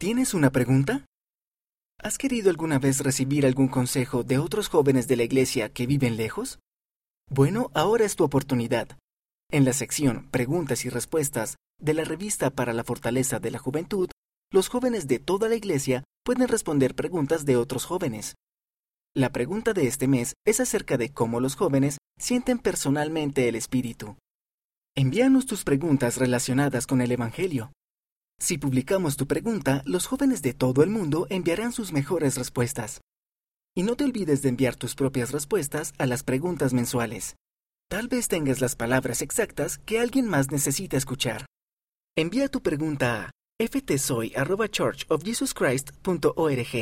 ¿Tienes una pregunta? ¿Has querido alguna vez recibir algún consejo de otros jóvenes de la iglesia que viven lejos? Bueno, ahora es tu oportunidad. En la sección Preguntas y Respuestas de la revista para la Fortaleza de la Juventud, los jóvenes de toda la iglesia pueden responder preguntas de otros jóvenes. La pregunta de este mes es acerca de cómo los jóvenes sienten personalmente el Espíritu. Envíanos tus preguntas relacionadas con el Evangelio. Si publicamos tu pregunta, los jóvenes de todo el mundo enviarán sus mejores respuestas. Y no te olvides de enviar tus propias respuestas a las preguntas mensuales. Tal vez tengas las palabras exactas que alguien más necesita escuchar. Envía tu pregunta a ftsoy.churchofjesuschrist.org.